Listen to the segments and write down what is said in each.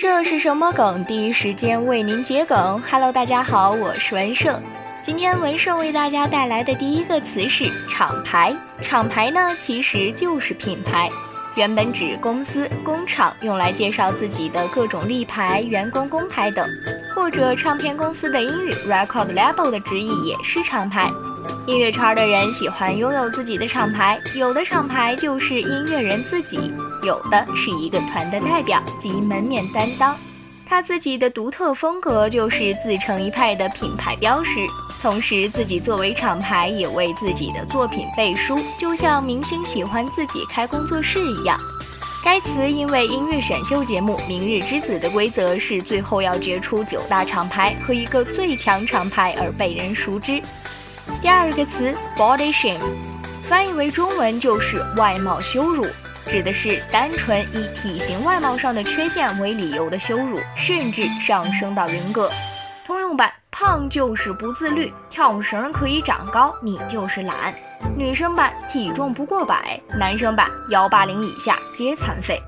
这是什么梗？第一时间为您解梗。Hello，大家好，我是文胜。今天文胜为大家带来的第一个词是厂牌。厂牌呢，其实就是品牌，原本指公司、工厂用来介绍自己的各种立牌、员工工牌等，或者唱片公司的英语 record label 的直译也是厂牌。音乐圈的人喜欢拥有自己的厂牌，有的厂牌就是音乐人自己。有的是一个团的代表及门面担当，他自己的独特风格就是自成一派的品牌标识。同时，自己作为厂牌，也为自己的作品背书，就像明星喜欢自己开工作室一样。该词因为音乐选秀节目《明日之子》的规则是最后要决出九大厂牌和一个最强厂牌而被人熟知。第二个词 body shame，翻译为中文就是外貌羞辱。指的是单纯以体型外貌上的缺陷为理由的羞辱，甚至上升到人格。通用版胖就是不自律，跳绳可以长高，你就是懒。女生版体重不过百，男生版幺八零以下皆残废。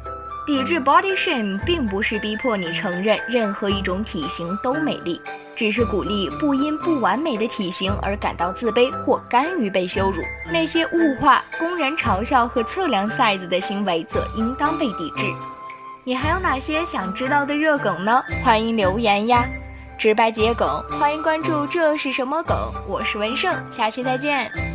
抵制 body shame 并不是逼迫你承认任何一种体型都美丽。只是鼓励不因不完美的体型而感到自卑或甘于被羞辱，那些物化、公然嘲笑和测量 size 的行为则应当被抵制。你还有哪些想知道的热梗呢？欢迎留言呀！直白桔梗，欢迎关注。这是什么梗？我是文胜，下期再见。